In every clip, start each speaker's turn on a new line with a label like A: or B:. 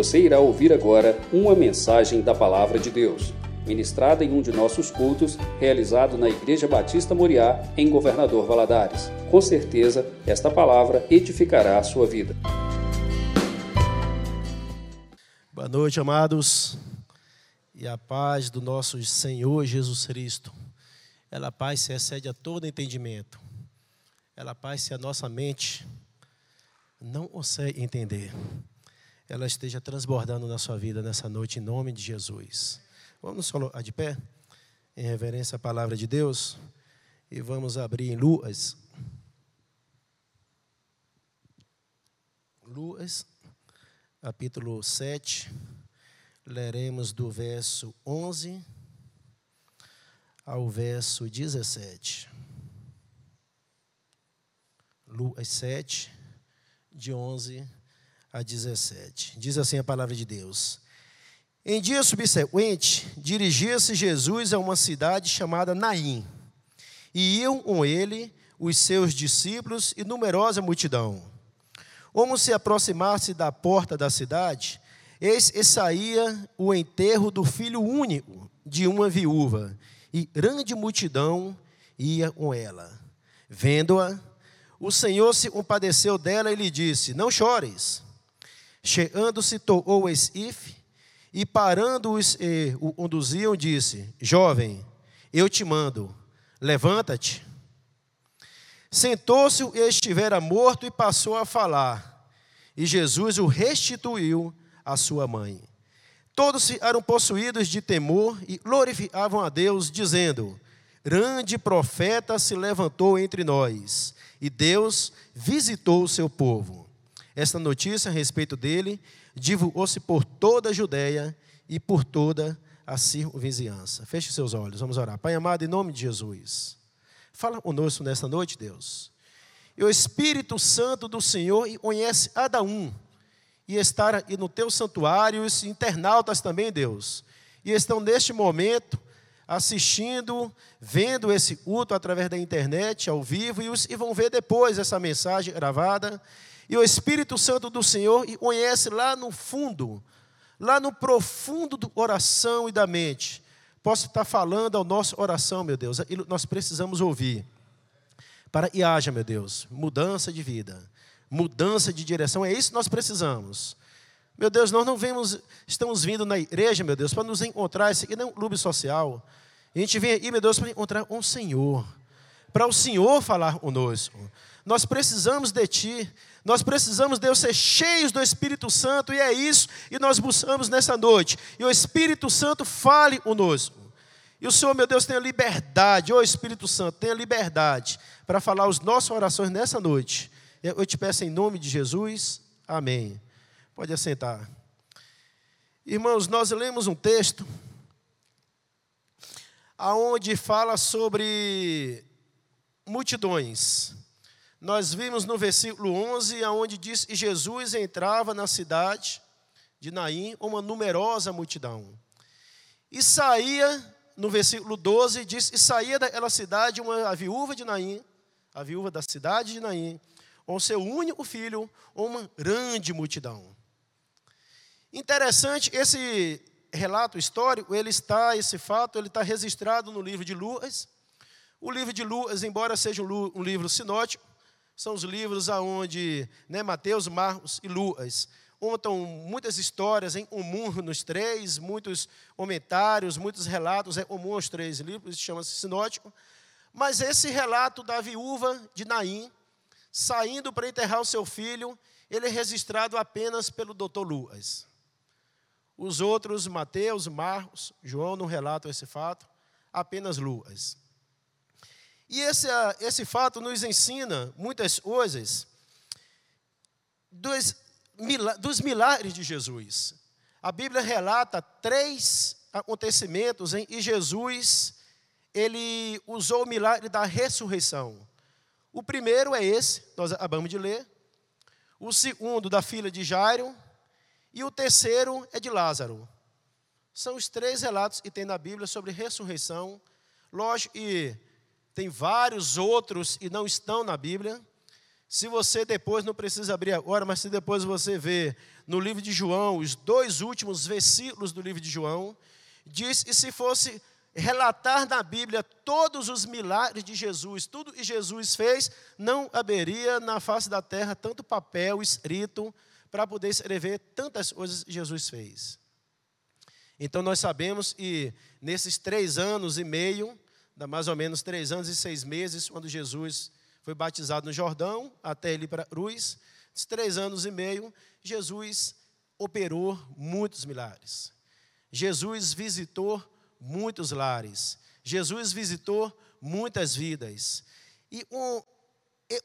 A: Você irá ouvir agora uma mensagem da Palavra de Deus, ministrada em um de nossos cultos, realizado na Igreja Batista Moriá, em Governador Valadares. Com certeza, esta palavra edificará a sua vida.
B: Boa noite, amados, e a paz do nosso Senhor Jesus Cristo. Ela, paz, se excede a todo entendimento. Ela, paz, se a nossa mente não consegue entender ela esteja transbordando na sua vida nessa noite, em nome de Jesus. Vamos colocar de pé, em reverência à palavra de Deus, e vamos abrir em Luas. Luas, capítulo 7, leremos do verso 11 ao verso 17. Luas 7, de 11 a 17. Diz assim a palavra de Deus. Em dia subsequente, dirigia-se Jesus a uma cidade chamada Naim, e iam com ele os seus discípulos e numerosa multidão. Como se aproximasse da porta da cidade, eis e saía o enterro do filho único de uma viúva, e grande multidão ia com ela. Vendo-a, o Senhor se compadeceu dela e lhe disse: Não chores. Chegando-se, tocou o esquife e parando-os e o conduziam, disse: Jovem, eu te mando, levanta-te. Sentou-se e estivera morto e passou a falar. E Jesus o restituiu à sua mãe. Todos eram possuídos de temor e glorificavam a Deus, dizendo: Grande profeta se levantou entre nós, e Deus visitou o seu povo. Esta notícia a respeito dele divulgou-se por toda a Judéia e por toda a circunvizinhança. Feche seus olhos, vamos orar. Pai amado, em nome de Jesus, fala conosco nesta noite, Deus. E o Espírito Santo do Senhor conhece cada um e estar aqui no teu santuário, os internautas também, Deus, e estão neste momento assistindo, vendo esse culto através da internet, ao vivo, e, os, e vão ver depois essa mensagem gravada e o Espírito Santo do Senhor e conhece lá no fundo, lá no profundo do coração e da mente. Posso estar falando ao nosso oração, meu Deus, aquilo nós precisamos ouvir. Para que haja, meu Deus, mudança de vida, mudança de direção, é isso que nós precisamos. Meu Deus, nós não vemos, estamos vindo na igreja, meu Deus, para nos encontrar. Isso aqui não é um clube social. A gente vem aí, meu Deus, para encontrar um Senhor, para o Senhor falar conosco. Nós precisamos de Ti. Nós precisamos, Deus, ser cheios do Espírito Santo, e é isso que nós buscamos nessa noite. E o Espírito Santo fale conosco. E o Senhor, meu Deus, tenha liberdade, ô Espírito Santo, tenha liberdade para falar as nossas orações nessa noite. Eu te peço em nome de Jesus, amém. Pode assentar. Irmãos, nós lemos um texto aonde fala sobre multidões. Nós vimos no versículo 11, aonde diz que Jesus entrava na cidade de Naim, uma numerosa multidão. E saía, no versículo 12, diz, e saía daquela cidade uma a viúva de Naim, a viúva da cidade de Naim, com seu único filho, uma grande multidão. Interessante, esse relato histórico, ele está, esse fato, ele está registrado no livro de Lucas. O livro de Lucas, embora seja um livro sinótico, são os livros aonde né, Mateus, Marcos e Lucas contam muitas histórias em comum nos três, muitos comentários, muitos relatos é comum aos três livros, chama-se sinótico. Mas esse relato da viúva de Naim, saindo para enterrar o seu filho, ele é registrado apenas pelo doutor Lucas. Os outros, Mateus, Marcos, João, não relatam esse fato, apenas Lucas. E esse, ah, esse fato nos ensina muitas coisas dos, dos milagres de Jesus. A Bíblia relata três acontecimentos em que Jesus ele usou o milagre da ressurreição. O primeiro é esse, nós acabamos de ler. O segundo, da filha de Jairo. E o terceiro é de Lázaro. São os três relatos que tem na Bíblia sobre ressurreição. Lógico, e tem vários outros e não estão na Bíblia, Se você depois, não precisa abrir agora, mas se depois você ver no livro de João, os dois últimos versículos do livro de João, diz: e se fosse relatar na Bíblia todos os milagres de Jesus, tudo que Jesus fez, não haveria na face da terra tanto papel escrito para poder escrever tantas coisas que Jesus fez. Então nós sabemos que nesses três anos e meio, mais ou menos três anos e seis meses, quando Jesus foi batizado no Jordão, até ele para Cruz, esses três anos e meio, Jesus operou muitos milagres. Jesus visitou muitos lares. Jesus visitou muitas vidas. E um,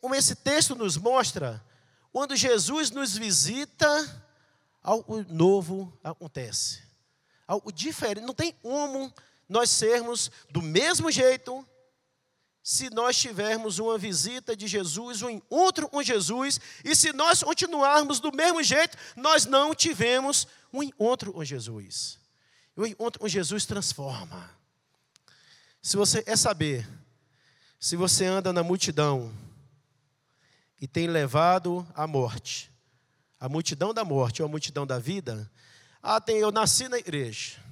B: um, esse texto nos mostra, quando Jesus nos visita, algo novo acontece. Algo diferente. Não tem como nós sermos do mesmo jeito se nós tivermos uma visita de Jesus, um encontro com Jesus, e se nós continuarmos do mesmo jeito, nós não tivemos um encontro com Jesus. E o encontro com Jesus transforma. Se você quer saber, se você anda na multidão e tem levado à morte, a multidão da morte ou a multidão da vida, ah, tem, eu nasci na igreja.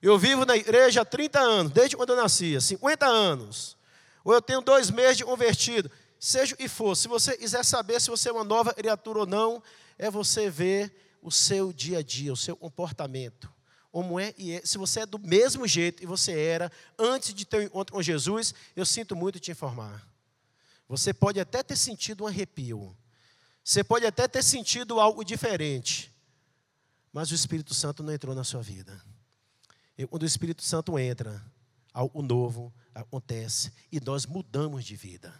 B: Eu vivo na igreja há 30 anos, desde quando eu nasci, 50 anos ou eu tenho dois meses de convertido, seja o que for, se você quiser saber se você é uma nova criatura ou não, é você ver o seu dia a dia, o seu comportamento. Como é, e é, se você é do mesmo jeito que você era antes de ter um encontro com Jesus, eu sinto muito te informar. Você pode até ter sentido um arrepio. Você pode até ter sentido algo diferente. Mas o Espírito Santo não entrou na sua vida. Quando o Espírito Santo entra, algo novo acontece e nós mudamos de vida.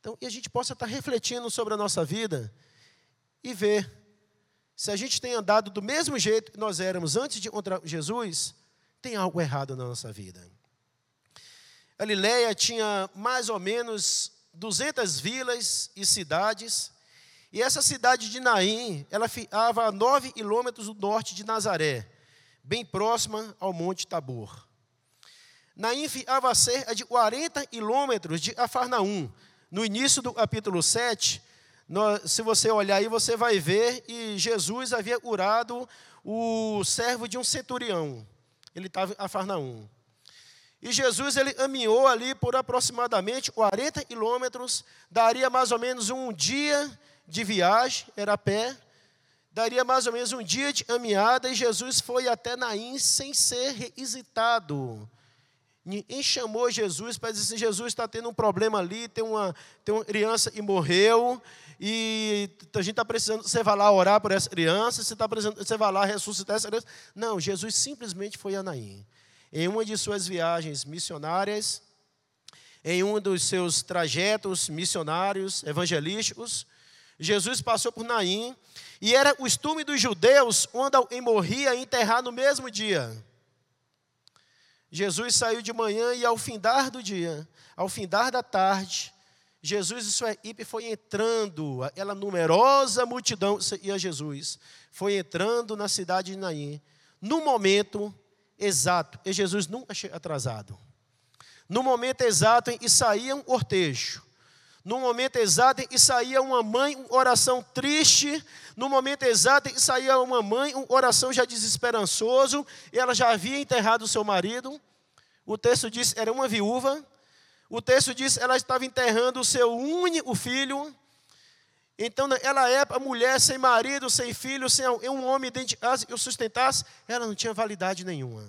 B: Então, e a gente possa estar refletindo sobre a nossa vida e ver se a gente tem andado do mesmo jeito que nós éramos antes de encontrar Jesus, tem algo errado na nossa vida. Galileia tinha mais ou menos 200 vilas e cidades, e essa cidade de Naim, ela ficava a 9 quilômetros do norte de Nazaré, bem próxima ao Monte Tabor. Naim ficava a cerca de 40 quilômetros de Afarnaum. No início do capítulo 7, nós, se você olhar aí, você vai ver que Jesus havia curado o servo de um centurião. Ele estava em Afarnaum. E Jesus ele caminhou ali por aproximadamente 40 quilômetros, daria mais ou menos um dia de viagem, era a pé, daria mais ou menos um dia de caminhada, e Jesus foi até Naim sem ser revisitado. Ninguém chamou Jesus para dizer assim, Jesus está tendo um problema ali, tem uma, tem uma criança que morreu, e a gente está precisando, você vai lá orar por essa criança, você, está precisando, você vai lá ressuscitar essa criança. Não, Jesus simplesmente foi a Naim. Em uma de suas viagens missionárias, em um dos seus trajetos missionários, evangelísticos, Jesus passou por Naim, e era o costume dos judeus, quando alguém morria, enterrar no mesmo dia. Jesus saiu de manhã e ao findar do dia, ao findar da tarde, Jesus e sua equipe foi entrando, aquela numerosa multidão e a Jesus, foi entrando na cidade de Naim, no momento exato, e Jesus nunca atrasado. No momento exato em que saía um cortejo, no momento exato que saía uma mãe, uma oração triste, no momento exato que saía uma mãe, um coração já desesperançoso, e ela já havia enterrado o seu marido. O texto diz, era uma viúva. O texto diz, ela estava enterrando o seu único filho. Então, naquela época, a mulher sem marido, sem filho, sem um homem dentro de casa que o sustentasse, ela não tinha validade nenhuma.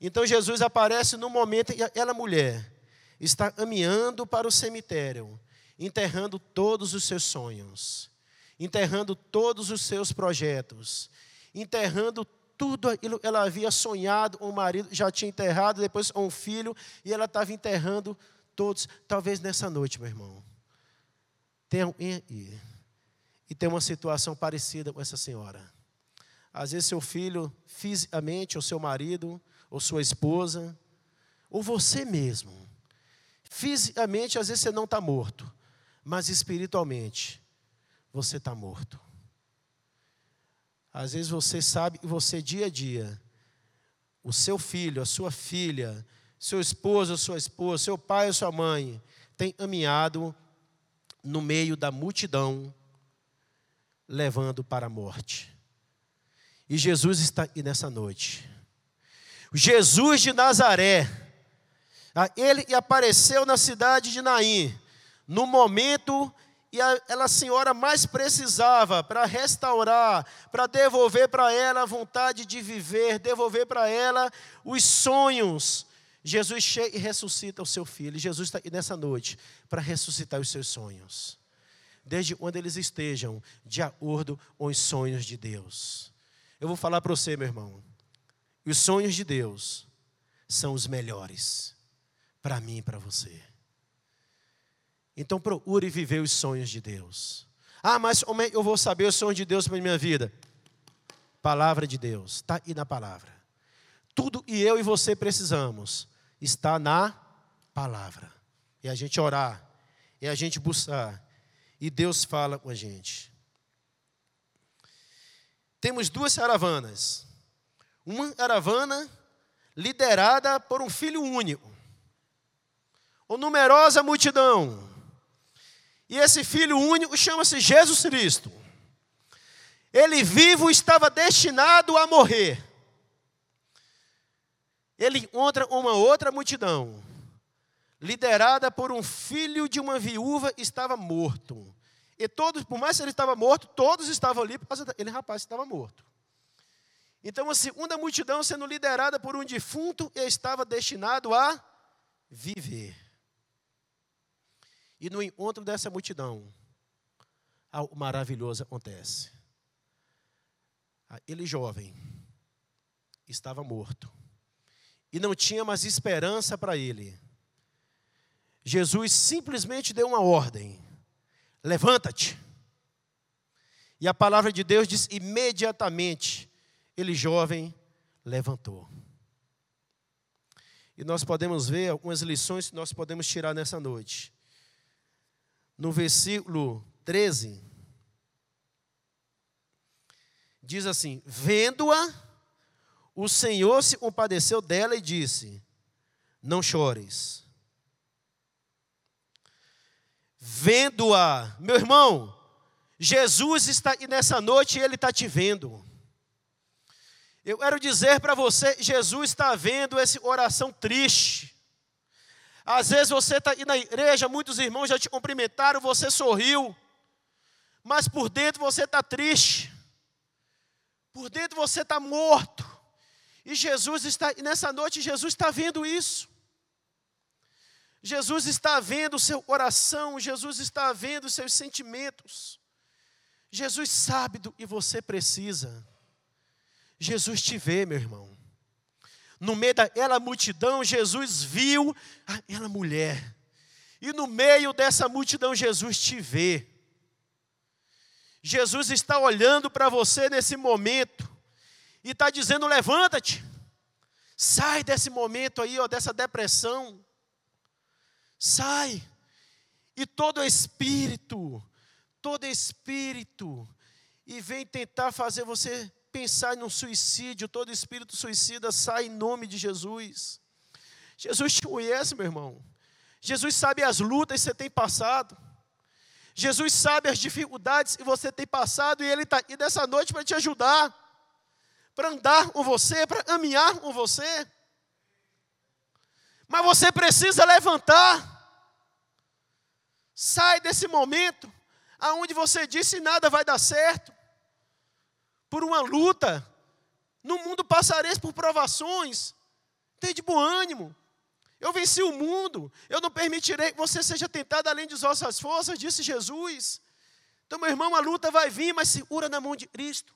B: Então, Jesus aparece no momento aquela mulher está caminhando para o cemitério, enterrando todos os seus sonhos enterrando todos os seus projetos, enterrando tudo aquilo que ela havia sonhado, o marido já tinha enterrado, depois um filho, e ela estava enterrando todos. Talvez nessa noite, meu irmão, tenha e, e tem uma situação parecida com essa senhora. Às vezes seu filho, fisicamente, ou seu marido, ou sua esposa, ou você mesmo. Fisicamente, às vezes você não está morto, mas espiritualmente, você está morto. Às vezes você sabe que você, dia a dia, o seu filho, a sua filha, seu esposo, a sua esposa, seu pai ou sua mãe, tem caminhado no meio da multidão, levando para a morte. E Jesus está aqui nessa noite. Jesus de Nazaré, ele apareceu na cidade de Naim, no momento e ela, a senhora mais precisava para restaurar, para devolver para ela a vontade de viver, devolver para ela os sonhos. Jesus chega e ressuscita o seu filho. Jesus está aqui nessa noite para ressuscitar os seus sonhos, desde onde eles estejam, de acordo com os sonhos de Deus. Eu vou falar para você, meu irmão. Os sonhos de Deus são os melhores para mim e para você. Então procure viver os sonhos de Deus. Ah, mas como é eu vou saber os sonhos de Deus para minha vida? Palavra de Deus, está aí na palavra. Tudo e eu e você precisamos está na palavra. E a gente orar, e a gente buscar, e Deus fala com a gente. Temos duas caravanas. Uma caravana liderada por um filho único. Uma numerosa multidão e esse filho único chama-se Jesus Cristo. Ele vivo estava destinado a morrer. Ele encontra uma outra multidão, liderada por um filho de uma viúva, estava morto. E todos, por mais que ele estava morto, todos estavam ali por causa daquele rapaz estava morto. Então, a segunda multidão, sendo liderada por um defunto, estava destinado a viver. E no encontro dessa multidão, algo maravilhoso acontece. Ele jovem estava morto e não tinha mais esperança para ele. Jesus simplesmente deu uma ordem: levanta-te. E a palavra de Deus diz: imediatamente, ele jovem levantou. E nós podemos ver algumas lições que nós podemos tirar nessa noite no versículo 13, diz assim: Vendo-a, o Senhor se compadeceu dela e disse: Não chores. Vendo-a, meu irmão, Jesus está aqui nessa noite e Ele está te vendo. Eu quero dizer para você, Jesus está vendo essa oração triste. Às vezes você está aí na igreja, muitos irmãos já te cumprimentaram, você sorriu, mas por dentro você está triste, por dentro você está morto. E Jesus está, e nessa noite Jesus está vendo isso. Jesus está vendo o seu coração, Jesus está vendo os seus sentimentos. Jesus sabe do que você precisa. Jesus te vê, meu irmão no meio daquela multidão, Jesus viu aquela mulher. E no meio dessa multidão, Jesus te vê. Jesus está olhando para você nesse momento e está dizendo: levanta-te, sai desse momento aí, ó, dessa depressão, sai. E todo espírito, todo espírito, e vem tentar fazer você pensar no suicídio, todo espírito suicida sai em nome de Jesus. Jesus te conhece, meu irmão. Jesus sabe as lutas que você tem passado. Jesus sabe as dificuldades que você tem passado e Ele está aqui nessa noite para te ajudar, para andar com você, para caminhar com você. Mas você precisa levantar. Sai desse momento aonde você disse nada vai dar certo por uma luta. No mundo passareis por provações. Tem de bom ânimo. Eu venci o mundo. Eu não permitirei que você seja tentado além de vossas forças, disse Jesus. Então, meu irmão, a luta vai vir, mas segura na mão de Cristo.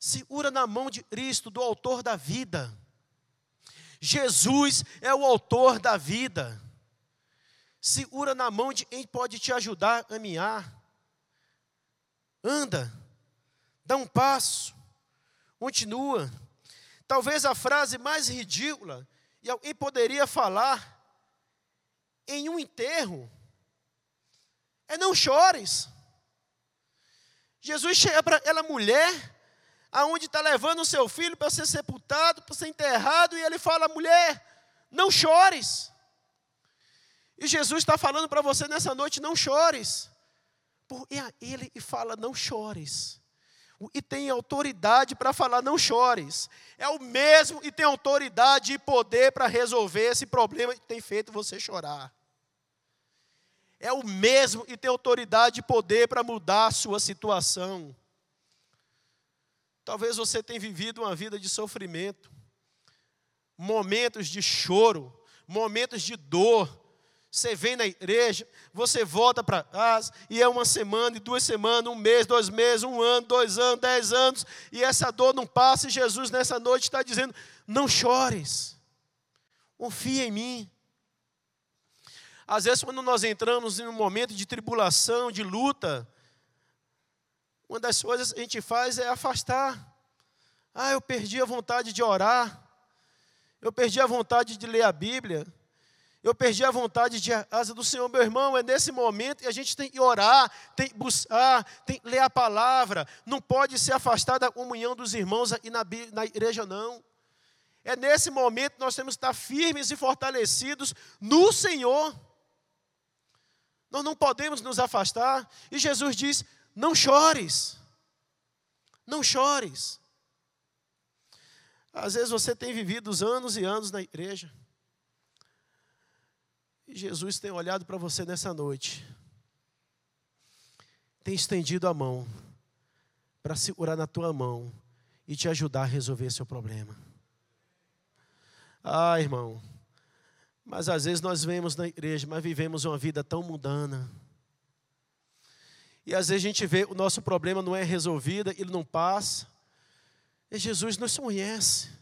B: Segura na mão de Cristo, do autor da vida. Jesus é o autor da vida. Segura na mão de quem pode te ajudar a caminhar. Anda dá um passo, continua. Talvez a frase mais ridícula, e alguém poderia falar em um enterro, é não chores. Jesus chega para aquela mulher, aonde está levando o seu filho para ser sepultado, para ser enterrado, e ele fala: mulher, não chores. E Jesus está falando para você nessa noite: não chores. E ele fala: não chores. E tem autoridade para falar: não chores. É o mesmo e tem autoridade e poder para resolver esse problema que tem feito você chorar. É o mesmo e tem autoridade e poder para mudar a sua situação. Talvez você tenha vivido uma vida de sofrimento, momentos de choro, momentos de dor, você vem na igreja, você volta para casa, e é uma semana, e duas semanas, um mês, dois meses, um ano, dois anos, dez anos, e essa dor não passa, e Jesus nessa noite está dizendo: não chores, confia em mim. Às vezes, quando nós entramos em um momento de tribulação, de luta, uma das coisas que a gente faz é afastar. Ah, eu perdi a vontade de orar, eu perdi a vontade de ler a Bíblia. Eu perdi a vontade de asa do Senhor, meu irmão. É nesse momento que a gente tem que orar, tem que buscar, tem que ler a palavra. Não pode se afastar da comunhão dos irmãos e na, na igreja, não. É nesse momento que nós temos que estar firmes e fortalecidos no Senhor. Nós não podemos nos afastar. E Jesus diz: não chores. Não chores. Às vezes você tem vivido os anos e anos na igreja. Jesus tem olhado para você nessa noite, tem estendido a mão para segurar na tua mão e te ajudar a resolver seu problema. Ah, irmão, mas às vezes nós vemos na igreja, mas vivemos uma vida tão mundana. E às vezes a gente vê o nosso problema não é resolvido, ele não passa. E Jesus nos conhece.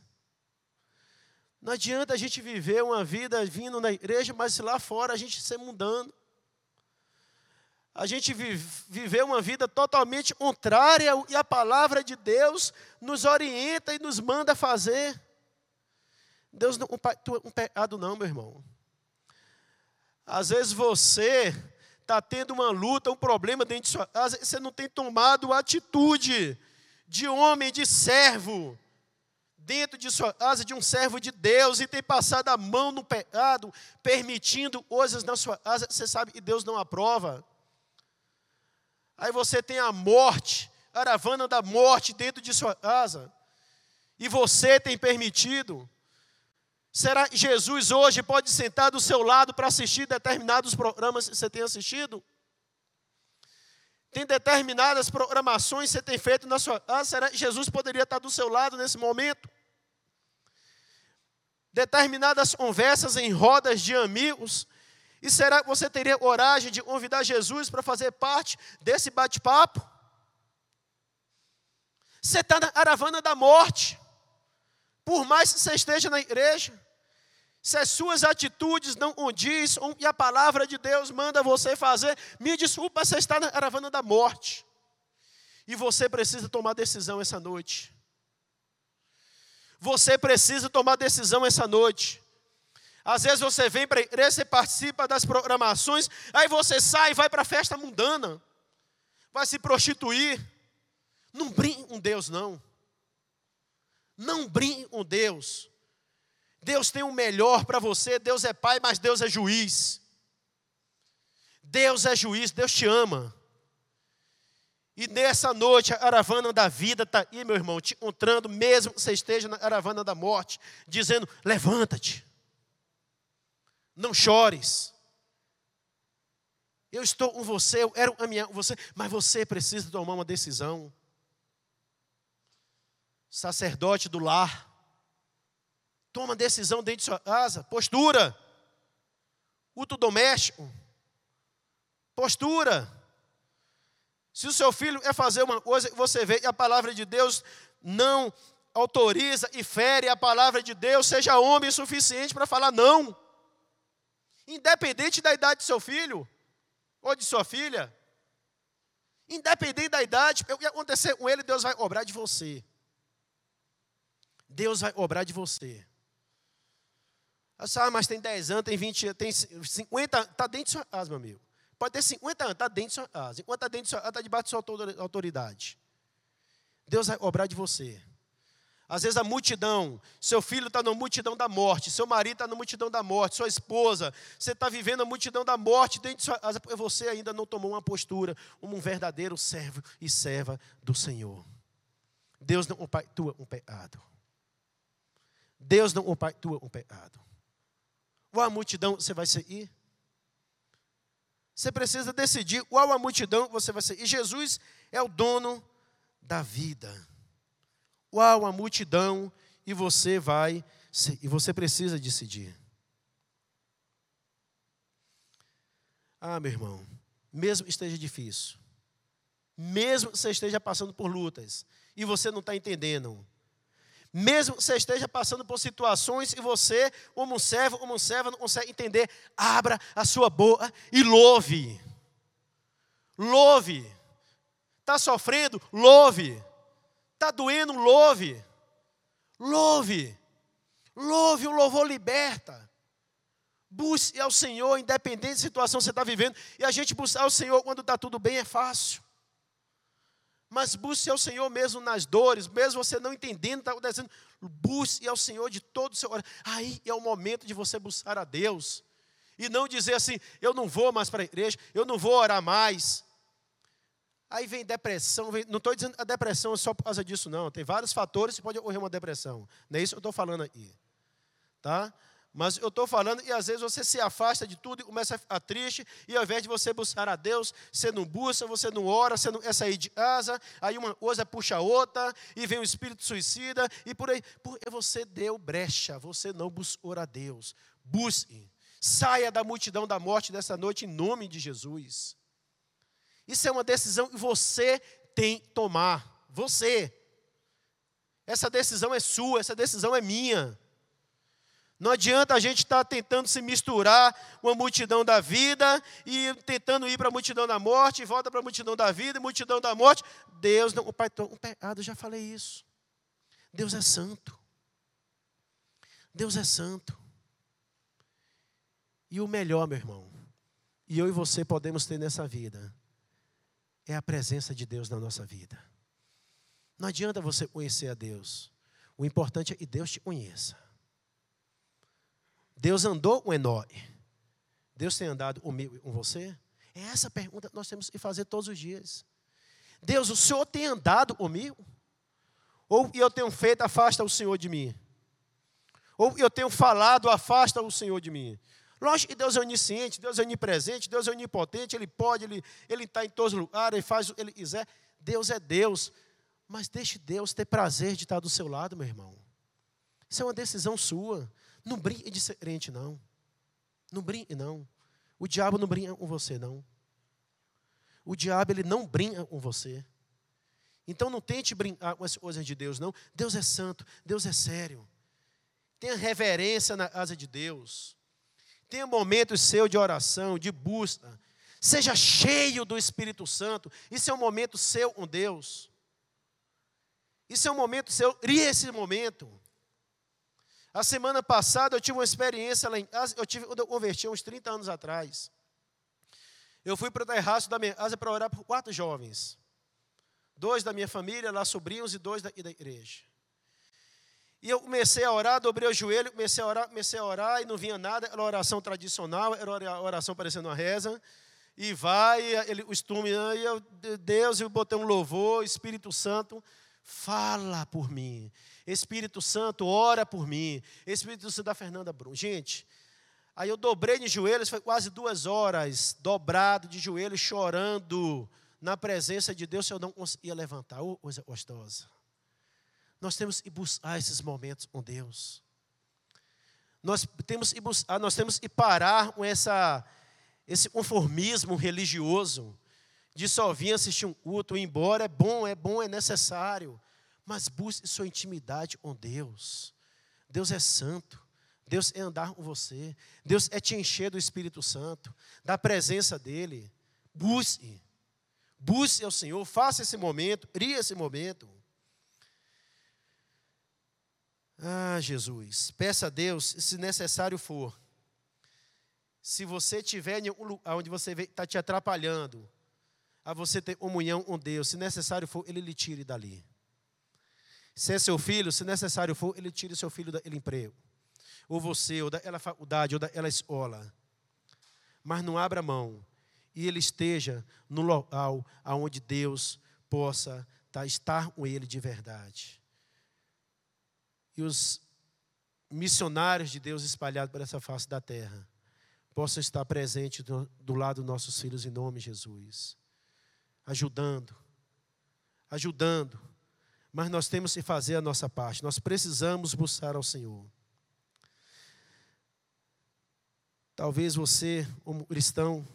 B: Não adianta a gente viver uma vida vindo na igreja, mas se lá fora a gente ser mundano. A gente viver uma vida totalmente contrária e a palavra de Deus nos orienta e nos manda fazer. Deus não um pecado não, meu irmão. Às vezes você está tendo uma luta, um problema dentro de sua casa, você não tem tomado atitude de homem, de servo, dentro de sua casa de um servo de Deus e tem passado a mão no pecado, permitindo coisas na sua casa, você sabe que Deus não aprova. Aí você tem a morte, a caravana da morte dentro de sua casa, e você tem permitido. Será que Jesus hoje pode sentar do seu lado para assistir determinados programas que você tem assistido? Tem determinadas programações que você tem feito na sua casa. Será que Jesus poderia estar do seu lado nesse momento? Determinadas conversas em rodas de amigos. E será que você teria coragem de convidar Jesus para fazer parte desse bate-papo? Você está na caravana da morte. Por mais que você esteja na igreja, se as suas atitudes não o que a palavra de Deus manda você fazer, me desculpa, você está na caravana da morte. E você precisa tomar decisão essa noite. Você precisa tomar decisão essa noite. Às vezes você vem para a igreja, você participa das programações, aí você sai e vai para a festa mundana, vai se prostituir. Não brinque com Deus, não. Não brinque com Deus. Deus tem o melhor para você, Deus é pai, mas Deus é juiz. Deus é juiz, Deus te ama. E nessa noite a caravana da vida está aí, meu irmão, te encontrando, mesmo que você esteja na caravana da morte, dizendo: levanta-te, não chores. Eu estou com você, eu quero caminhar com você, mas você precisa tomar uma decisão. Sacerdote do lar, toma decisão dentro de sua casa, postura. Culto doméstico, postura. Se o seu filho quer fazer uma coisa que você vê que a palavra de Deus não autoriza e fere a palavra de Deus, seja homem suficiente para falar não. Independente da idade do seu filho ou de sua filha. Independente da idade, o que acontecer com ele, Deus vai obrar de você. Deus vai obrar de você. Ah, mas tem 10 anos, tem 20 tem 50, está dentro de sua casa, meu amigo. Pode ter 50 anos, está dentro de casa. Enquanto está dentro de sua casa, está debaixo de sua autoridade. Deus vai obrar de você. Às vezes a multidão, seu filho está na multidão da morte, seu marido está na multidão da morte, sua esposa, você está vivendo a multidão da morte, dentro de sua, você ainda não tomou uma postura, como um verdadeiro servo e serva do Senhor. Deus não compactua um pecado. Deus não compactua um pecado. Qual a multidão você vai seguir? Você precisa decidir qual a multidão você vai seguir. E Jesus é o dono da vida. Qual a multidão e você vai e você precisa decidir. Ah, meu irmão, mesmo esteja difícil, mesmo você esteja passando por lutas e você não está entendendo, mesmo você esteja passando por situações e você, como servo, como servo, não consegue entender, abra a sua boca e louve. Louve. Está sofrendo? Louve. Está doendo? Louve. Louve. Louve, o louvor liberta. Busque ao Senhor, independente da situação que você está vivendo. E a gente buscar ao Senhor quando está tudo bem é fácil. Mas busque ao Senhor mesmo nas dores, mesmo você não entendendo o que está acontecendo. Busque ao Senhor de todo o seu coração. Aí é o momento de você buscar a Deus. E não dizer assim, eu não vou mais para a igreja, eu não vou orar mais. Aí vem depressão, vem, não estou dizendo a depressão é só por causa disso, não. Tem vários fatores que pode ocorrer uma depressão. Não é isso que eu estou falando aqui. Tá? Mas eu estou falando, e às vezes você se afasta de tudo e começa a ficar triste, e ao invés de você buscar a Deus, você não busca, você não ora, você não quer sair de casa, aí uma coisa puxa a outra, e vem o espírito suicida, e por aí. Porque você deu brecha, você não buscou a Deus. Busque. Saia da multidão da morte dessa noite em nome de Jesus. Isso é uma decisão que você tem que tomar. Você. Essa decisão é sua, essa decisão é minha. Não adianta a gente estar tá tentando se misturar com a multidão da vida e tentando ir para a multidão da morte, e volta para a multidão da vida e multidão da morte. Deus não. O pai, um pecado, já falei isso. Deus é santo. Deus é santo. E o melhor, meu irmão, e eu e você podemos ter nessa vida, é a presença de Deus na nossa vida. Não adianta você conhecer a Deus. O importante é que Deus te conheça. Deus andou com Enoque. Deus tem andado comigo com você? É essa pergunta que nós temos que fazer todos os dias. Deus, o Senhor tem andado comigo? Ou eu tenho feito, afasta o Senhor de mim? Ou eu tenho falado, afasta o Senhor de mim? Lógico que Deus é onisciente, Deus é onipresente, Deus é onipotente, Ele pode, Ele está em todos os lugares, Ele faz o que Ele quiser. Deus é Deus. Mas deixe Deus ter prazer de estar do seu lado, meu irmão. Isso é uma decisão sua. Não brinque de ser crente, não. Não brinque, não. O diabo não brinca com você, não. O diabo, ele não brinca com você. Então não tente brincar com as coisas de Deus, não. Deus é santo, Deus é sério. Tenha reverência na casa de Deus. Tenha momentos seu de oração, de busca. Seja cheio do Espírito Santo. Isso é um momento seu com Deus. Isso é um momento seu. Crie esse momento. A semana passada eu tive uma experiência lá em casa. Eu tive eu converti uns 30 anos atrás. Eu fui para o terraço da minha casa para orar por quatro jovens. Dois da minha família, lá sobrinhos, e dois daqui da igreja. E eu comecei a orar, dobrei o joelho, comecei a orar, comecei a orar, e não vinha nada, era oração tradicional, era oração parecendo uma reza. E vai, ele, o estume, e eu, Deus, eu botei um louvor, Espírito Santo, fala por mim. Espírito Santo, ora por mim. Espírito Santo da Fernanda Brum. Gente, aí eu dobrei de joelhos, foi quase duas horas, dobrado de joelhos, chorando na presença de Deus, eu não conseguia levantar. Oh, coisa gostosa. Nós temos que buscar esses momentos com Deus. Nós temos que, buscar, nós temos que parar com essa, esse conformismo religioso de só vir assistir um culto ir embora. É bom, é bom, é necessário. Mas busque sua intimidade com Deus. Deus é santo. Deus é andar com você. Deus é te encher do Espírito Santo, da presença dEle. Busque. Busque ao Senhor. Faça esse momento. Crie esse momento. Ah, Jesus, peça a Deus, se necessário for. Se você tiver onde você está te atrapalhando, a você ter comunhão com Deus, se necessário for, Ele lhe tire dali. Se é seu filho, se necessário for, ele tira seu filho daquele emprego. Ou você, ou daquela faculdade, ou daquela escola. Mas não abra mão. E ele esteja no local aonde Deus possa tá, estar com ele de verdade. E os missionários de Deus espalhados por essa face da terra possam estar presentes do, do lado dos nossos filhos em nome de Jesus. Ajudando, ajudando mas nós temos que fazer a nossa parte. Nós precisamos buscar ao Senhor. Talvez você, como cristão,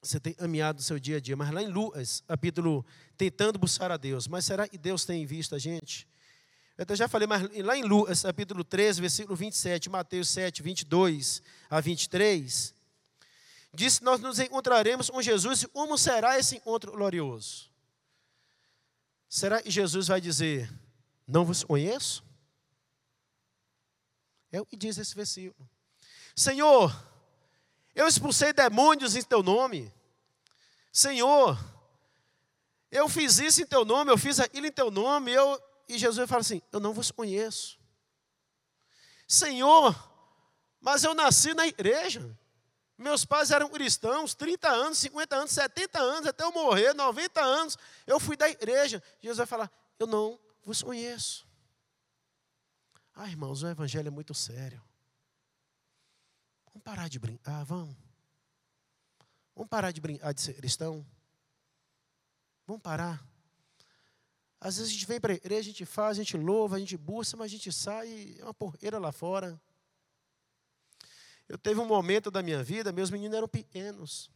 B: você tenha ameado o seu dia a dia, mas lá em Lucas, capítulo, tentando buscar a Deus, mas será que Deus tem visto a gente? Eu até já falei, mas lá em Lucas, capítulo 13, versículo 27, Mateus 7, 22 a 23, diz que nós nos encontraremos com Jesus e como será esse encontro glorioso? Será que Jesus vai dizer: Não vos conheço? É o que diz esse versículo. Senhor, eu expulsei demônios em teu nome. Senhor, eu fiz isso em teu nome, eu fiz aquilo em teu nome. Eu... E Jesus fala assim: Eu não vos conheço. Senhor, mas eu nasci na igreja. Meus pais eram cristãos, 30 anos, 50 anos, 70 anos, até eu morrer, 90 anos. Eu fui da igreja. Jesus vai falar: Eu não vos conheço. Ah, irmãos, o evangelho é muito sério. Vamos parar de brincar, vamos. Vamos parar de brincar de ser cristão. Vamos parar. Às vezes a gente vem para a igreja, a gente faz, a gente louva, a gente busca, mas a gente sai, é uma porreira lá fora. Eu teve um momento da minha vida, meus meninos eram pequenos.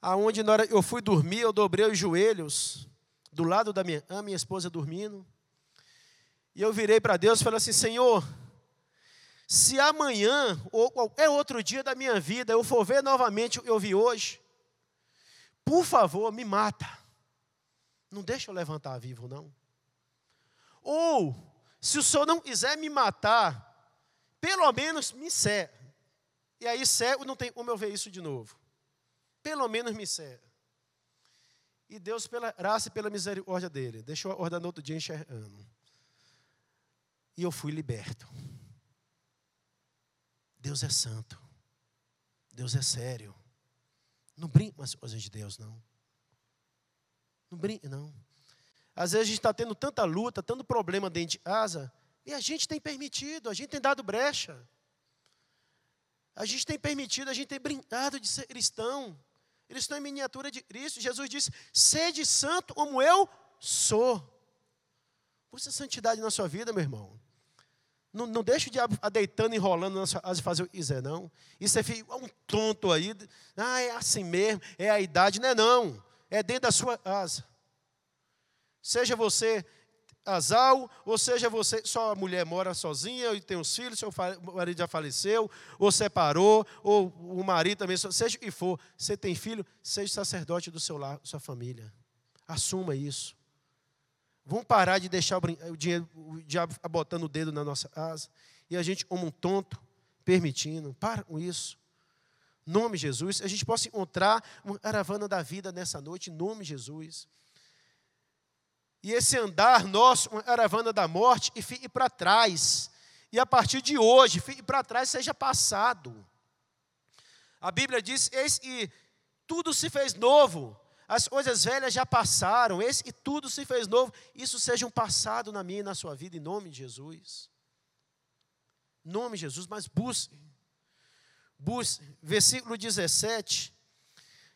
B: Aonde hora eu fui dormir, eu dobrei os joelhos do lado da minha, a minha esposa dormindo. E eu virei para Deus e falei assim: Senhor, se amanhã ou qualquer outro dia da minha vida eu for ver novamente o que eu vi hoje, por favor, me mata. Não deixa eu levantar vivo, não. Ou, se o Senhor não quiser me matar, pelo menos me cega. E aí cego não tem como eu ver isso de novo. Pelo menos me cega. E Deus, pela graça e pela misericórdia dele, deixou a ordem no outro dia enxergando. E eu fui liberto. Deus é santo. Deus é sério. Não brinque com as coisas de Deus, não. Não brinque, não. Às vezes a gente está tendo tanta luta, tanto problema dentro de casa, e a gente tem permitido, a gente tem dado brecha. A gente tem permitido, a gente tem brincado de ser cristão. Eles estão em miniatura de Cristo. Jesus disse: sede santo como eu sou. Busca santidade na sua vida, meu irmão. Não, não deixe o diabo deitando, enrolando na sua asa e fazer o que quiser, não. Isso é um tonto aí. Ah, é assim mesmo, é a idade. Não é não. É dentro da sua asa. Seja você casal, ou seja, você, só a mulher mora sozinha e tem os filhos, seu marido já faleceu, ou separou, ou o marido também, seja o que for, você tem filho, seja sacerdote do seu lar, sua família. Assuma isso. Vamos parar de deixar o, dinheiro, o diabo botando o dedo na nossa casa, e a gente, como um tonto, permitindo. Para com isso. Nome de Jesus. A gente possa encontrar uma caravana da vida nessa noite, em nome de Jesus. E esse andar nosso, uma caravana da morte, e fique para trás. E a partir de hoje, fique para trás, seja passado. A Bíblia diz: eis que tudo se fez novo, as coisas velhas já passaram, eis que tudo se fez novo. Isso seja um passado na minha e na sua vida, em nome de Jesus. Nome de Jesus, mas busque. Busque. Versículo 17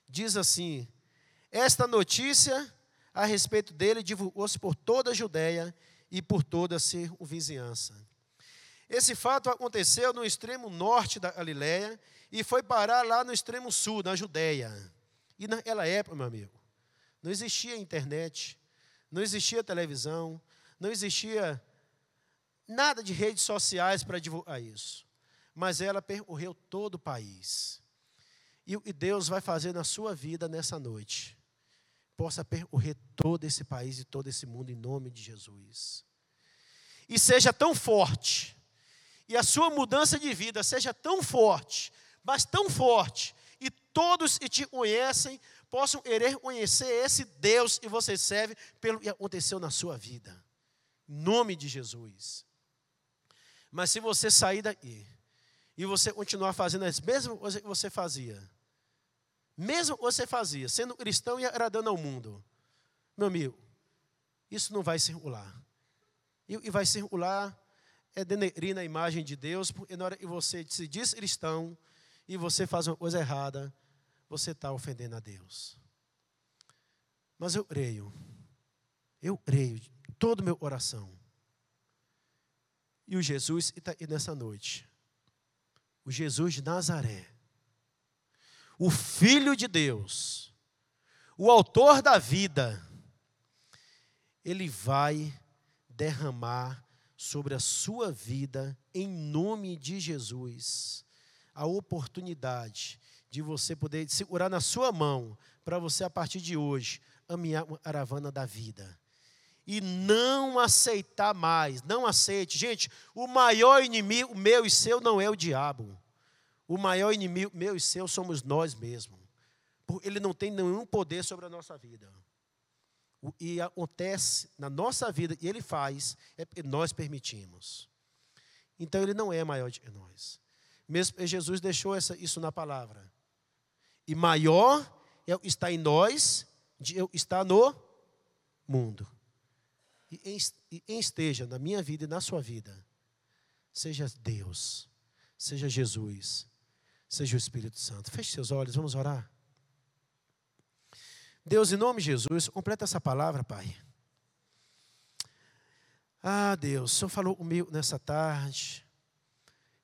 B: diz assim: Esta notícia a respeito dele divulgou-se por toda a Judéia e por toda a circunvizinhança. Esse fato aconteceu no extremo norte da Galiléia e foi parar lá no extremo sul, na Judéia. E naquela época, meu amigo, não existia internet, não existia televisão, não existia nada de redes sociais para divulgar isso. Mas ela percorreu todo o país. E o que Deus vai fazer na sua vida nessa noite? Possa percorrer todo esse país e todo esse mundo em nome de Jesus. E seja tão forte, e a sua mudança de vida seja tão forte, mas tão forte, e todos que te conhecem possam querer conhecer esse Deus que você serve pelo que aconteceu na sua vida. Em nome de Jesus. Mas se você sair daqui e você continuar fazendo as mesmas coisas que você fazia, mesmo que você fazia, sendo cristão e agradando ao mundo, meu amigo, isso não vai circular. E vai circular é denegrir na imagem de Deus, porque na hora que você se diz cristão e você faz uma coisa errada, você está ofendendo a Deus. Mas eu creio, eu creio, todo o meu coração. E o Jesus está aqui nessa noite. O Jesus de Nazaré. O Filho de Deus. O autor da vida. Ele vai derramar sobre a sua vida, em nome de Jesus, a oportunidade de você poder segurar na sua mão, para você, a partir de hoje, amear a caravana da vida. E não aceitar mais, não aceite. Gente, o maior inimigo meu e seu não é o diabo. O maior inimigo meu e seu somos nós mesmos. Ele não tem nenhum poder sobre a nossa vida e acontece na nossa vida, e ele faz, é nós permitimos. Então ele não é maior de nós. Mesmo Jesus deixou essa, isso na palavra. E maior é está em nós, estar no mundo. E, e esteja na minha vida e na sua vida. Seja Deus, seja Jesus, seja o Espírito Santo. Feche seus olhos, vamos orar. Deus, em nome de Jesus, completa essa palavra, Pai. Ah, Deus, o Senhor falou comigo nessa tarde,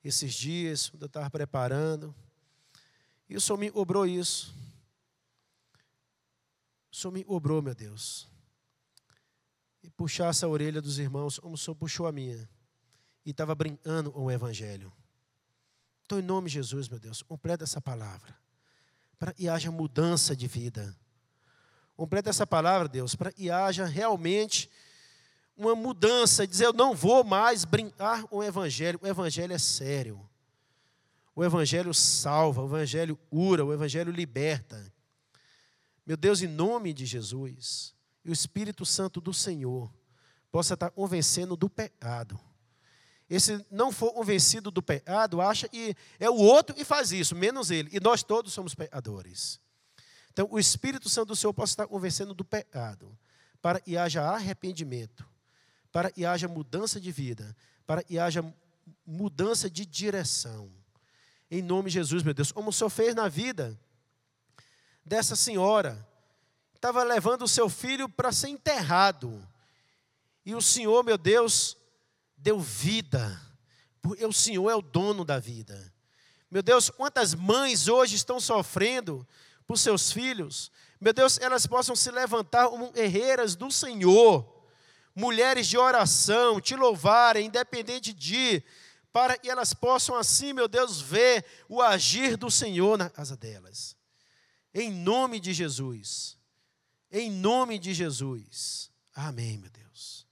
B: esses dias, quando eu estava preparando, e o Senhor me obrou isso. O Senhor me obrou, meu Deus. E puxasse a orelha dos irmãos, como o Senhor puxou a minha. E estava brincando com o Evangelho. Então, em nome de Jesus, meu Deus, completa essa palavra. Para que haja mudança de vida Completa essa palavra, Deus, para que haja realmente uma mudança, dizer eu não vou mais brincar com o evangelho. O evangelho é sério. O evangelho salva, o evangelho cura, o evangelho liberta. Meu Deus, em nome de Jesus, e o Espírito Santo do Senhor possa estar convencendo do pecado. Esse não for convencido do pecado, acha que é o outro que faz isso, menos ele. E nós todos somos pecadores. Então, o Espírito Santo do Senhor possa estar convencendo do pecado, para que haja arrependimento, para que haja mudança de vida, para que haja mudança de direção. Em nome de Jesus, meu Deus, como o Senhor fez na vida dessa senhora, estava levando o seu filho para ser enterrado, e o Senhor, meu Deus, deu vida, porque o Senhor é o dono da vida. Meu Deus, quantas mães hoje estão sofrendo os seus filhos, meu Deus, elas possam se levantar como guerreiras do Senhor, mulheres de oração, te louvarem, independente de, para que elas possam assim, meu Deus, ver o agir do Senhor na casa delas. Em nome de Jesus. Em nome de Jesus. Amém, meu Deus.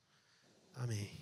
B: Amém.